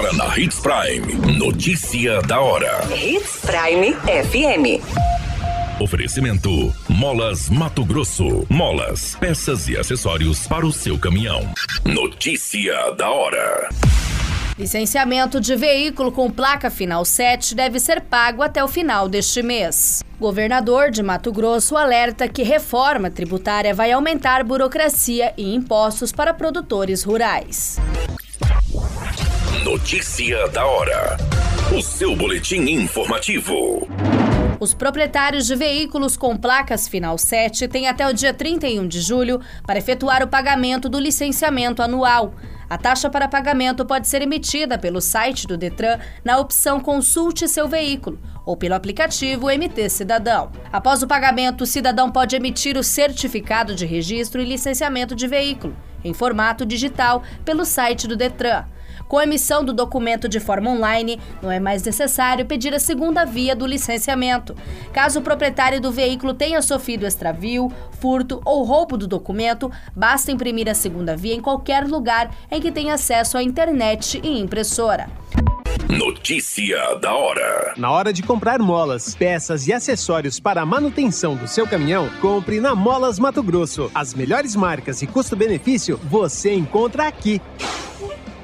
Agora na Hits Prime. Notícia da hora. Hits Prime FM. Oferecimento: Molas Mato Grosso. Molas, peças e acessórios para o seu caminhão. Notícia da hora. Licenciamento de veículo com placa final 7 deve ser pago até o final deste mês. Governador de Mato Grosso alerta que reforma tributária vai aumentar burocracia e impostos para produtores rurais. Notícia da hora. O seu boletim informativo. Os proprietários de veículos com placas final 7 têm até o dia 31 de julho para efetuar o pagamento do licenciamento anual. A taxa para pagamento pode ser emitida pelo site do Detran na opção Consulte seu veículo ou pelo aplicativo MT Cidadão. Após o pagamento, o cidadão pode emitir o certificado de registro e licenciamento de veículo em formato digital pelo site do Detran. Com a emissão do documento de forma online, não é mais necessário pedir a segunda via do licenciamento. Caso o proprietário do veículo tenha sofrido extravio, furto ou roubo do documento, basta imprimir a segunda via em qualquer lugar em que tenha acesso à internet e impressora. Notícia da hora. Na hora de comprar molas, peças e acessórios para a manutenção do seu caminhão, compre na Molas Mato Grosso. As melhores marcas e custo-benefício você encontra aqui.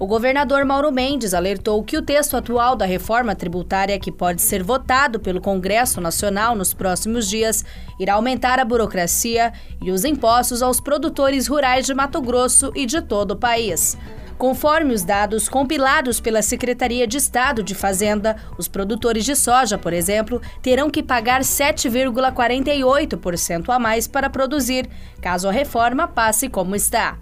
O governador Mauro Mendes alertou que o texto atual da reforma tributária, que pode ser votado pelo Congresso Nacional nos próximos dias, irá aumentar a burocracia e os impostos aos produtores rurais de Mato Grosso e de todo o país. Conforme os dados compilados pela Secretaria de Estado de Fazenda, os produtores de soja, por exemplo, terão que pagar 7,48% a mais para produzir, caso a reforma passe como está.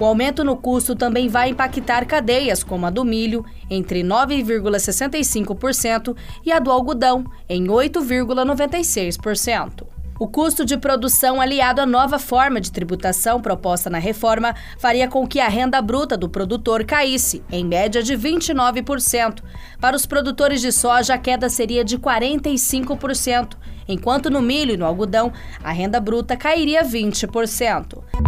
O aumento no custo também vai impactar cadeias como a do milho, entre 9,65%, e a do algodão, em 8,96%. O custo de produção aliado à nova forma de tributação proposta na reforma faria com que a renda bruta do produtor caísse, em média de 29%. Para os produtores de soja, a queda seria de 45%, enquanto no milho e no algodão, a renda bruta cairia 20%